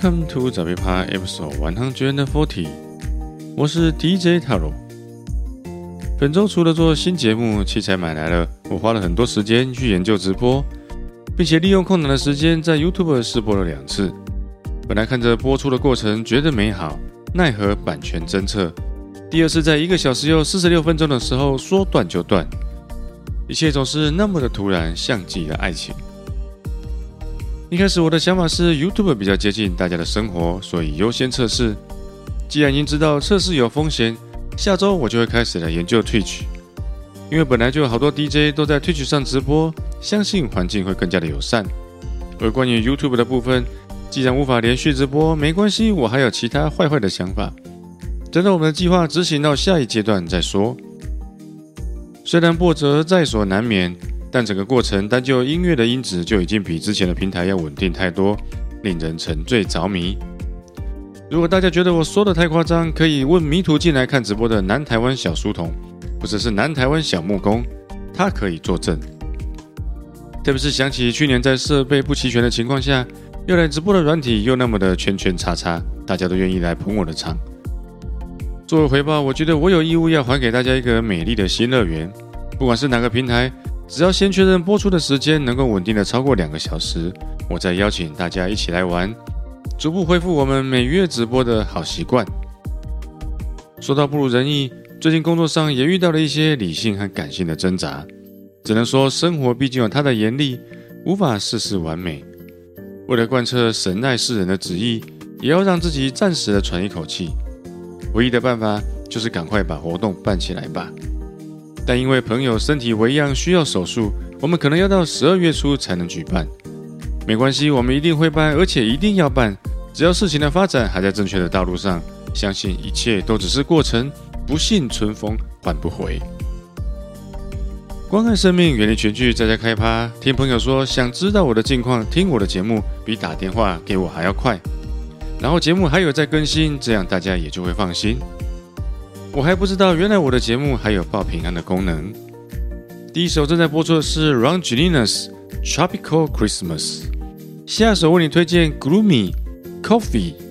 Welcome to 早别趴 Episode One Hundred Forty，我是 DJ Taro。本周除了做新节目，器材买来了，我花了很多时间去研究直播，并且利用空档的时间在 YouTube 试播了两次。本来看着播出的过程觉得美好，奈何版权侦测，第二次在一个小时又四十六分钟的时候说断就断，一切总是那么的突然，像极了爱情。一开始我的想法是 YouTube 比较接近大家的生活，所以优先测试。既然已经知道测试有风险，下周我就会开始来研究 Twitch，因为本来就有好多 DJ 都在 Twitch 上直播，相信环境会更加的友善。而关于 YouTube 的部分，既然无法连续直播，没关系，我还有其他坏坏的想法。等到我们的计划执行到下一阶段再说。虽然波折在所难免。但整个过程单就音乐的音质就已经比之前的平台要稳定太多，令人沉醉着迷。如果大家觉得我说的太夸张，可以问迷途进来看直播的南台湾小书童，或者是南台湾小木工，他可以作证。特别是想起去年在设备不齐全的情况下，又来直播的软体又那么的圈圈叉叉，大家都愿意来捧我的场。作为回报，我觉得我有义务要还给大家一个美丽的新乐园，不管是哪个平台。只要先确认播出的时间能够稳定的超过两个小时，我再邀请大家一起来玩，逐步恢复我们每月直播的好习惯。说到不如人意，最近工作上也遇到了一些理性和感性的挣扎，只能说生活毕竟有它的严厉，无法事事完美。为了贯彻神爱世人的旨意，也要让自己暂时的喘一口气。唯一的办法就是赶快把活动办起来吧。但因为朋友身体为恙需要手术，我们可能要到十二月初才能举办。没关系，我们一定会办，而且一定要办。只要事情的发展还在正确的道路上，相信一切都只是过程。不信春风唤不回。关爱生命，远离全剧，在家开趴。听朋友说，想知道我的近况，听我的节目比打电话给我还要快。然后节目还有在更新，这样大家也就会放心。我还不知道，原来我的节目还有报平安的功能。第一首正在播出的是 Ron Gelinas Tropical Christmas，下首为你推荐 Gloomy Coffee。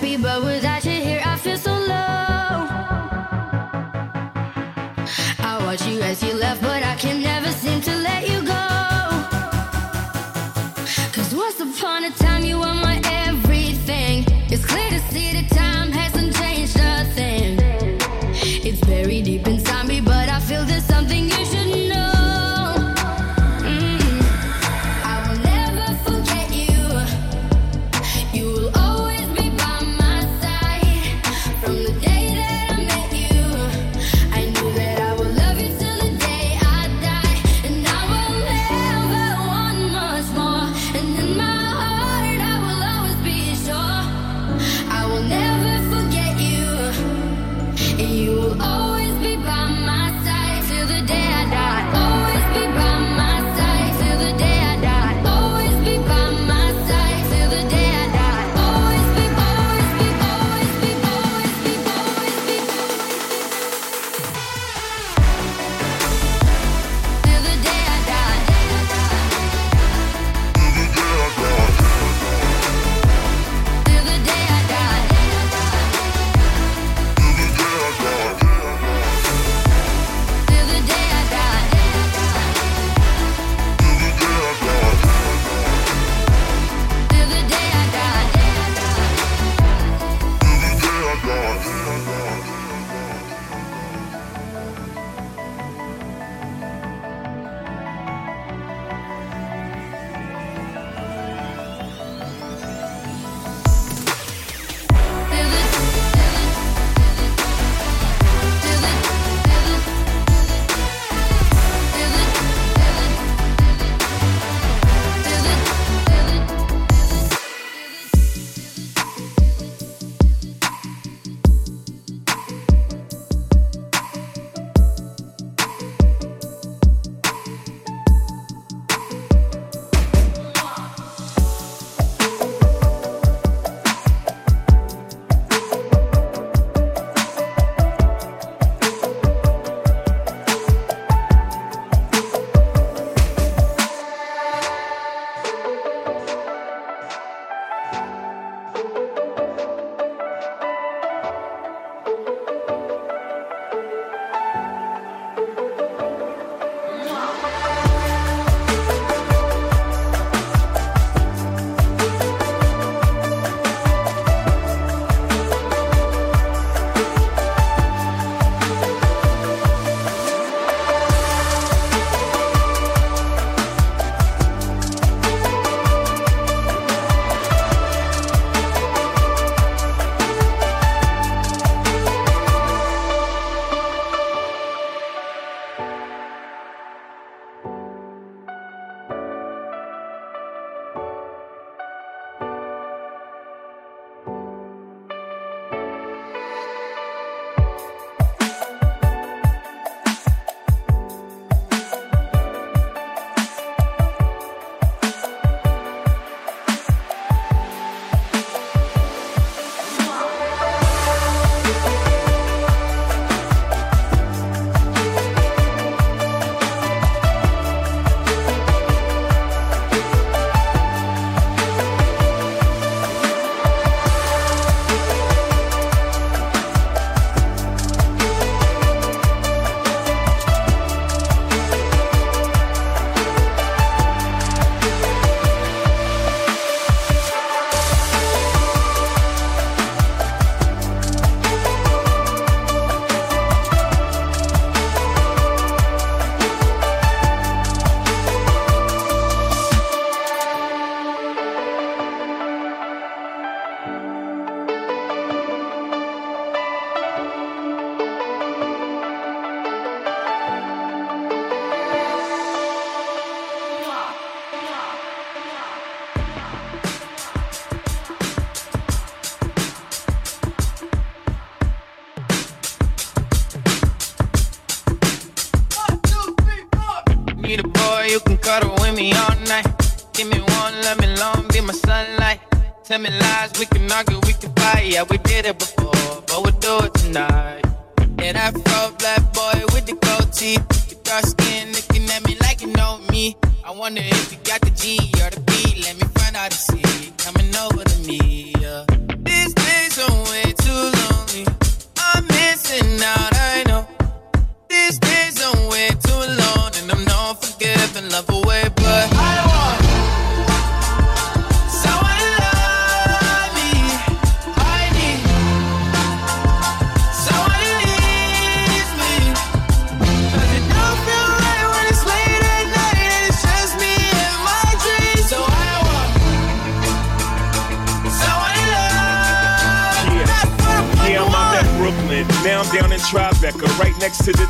Happy, but without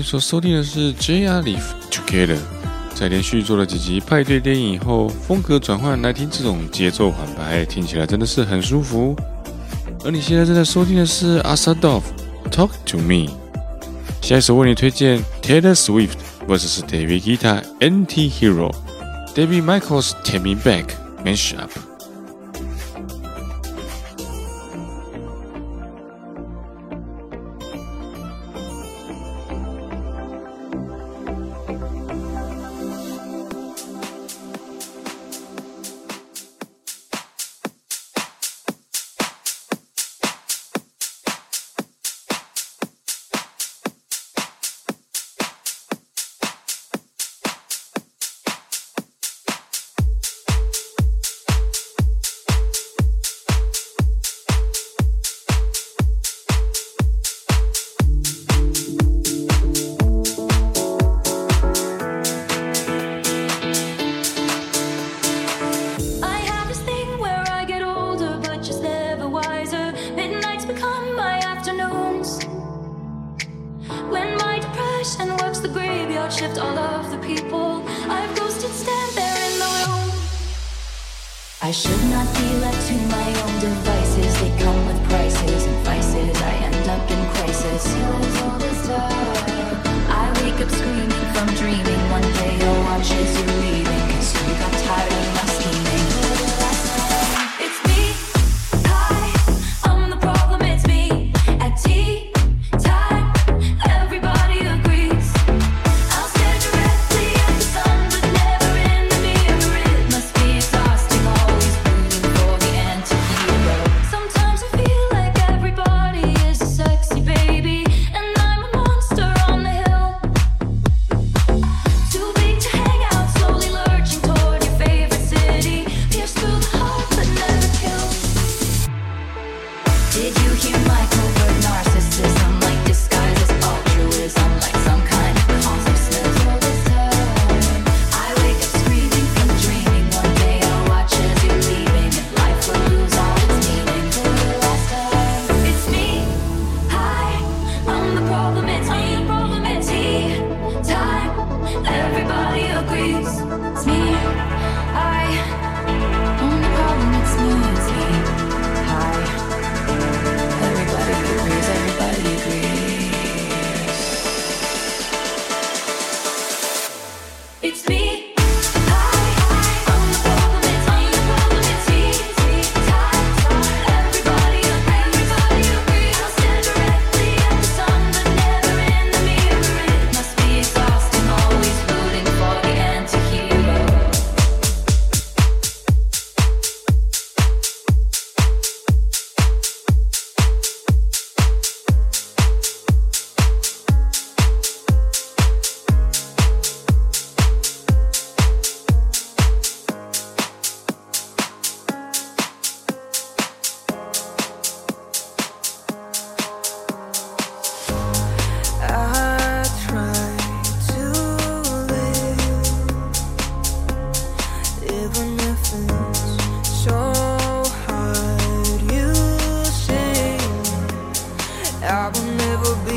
你所收听的是 JR Live Together。在连续做了几集派对电影以后，风格转换来听这种节奏缓白，听起来真的是很舒服。而你现在正在收听的是 Asadov Talk to Me。下一首为你推荐 Taylor Swift vs David Guetta Anti Hero。David Michaels Take Me Back Mashup。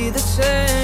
the same.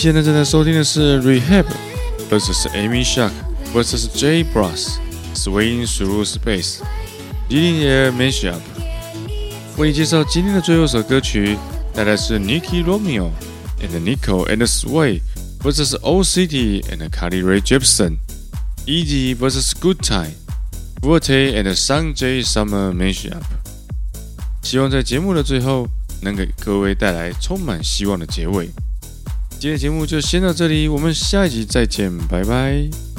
现在正在收听的是 Rehab vs Amy Shark vs J Bros Swing Through Space Leading Air Mashup。为你介绍今天的最后一首歌曲，带来是 Nicky Romeo and Nico and Sway vs Old City and Carly Rae Jepsen。Easy vs Good Time Forte and Sanjay Summer Mashup。希望在节目的最后能给各位带来充满希望的结尾。今天节目就先到这里我们下一集再见拜拜。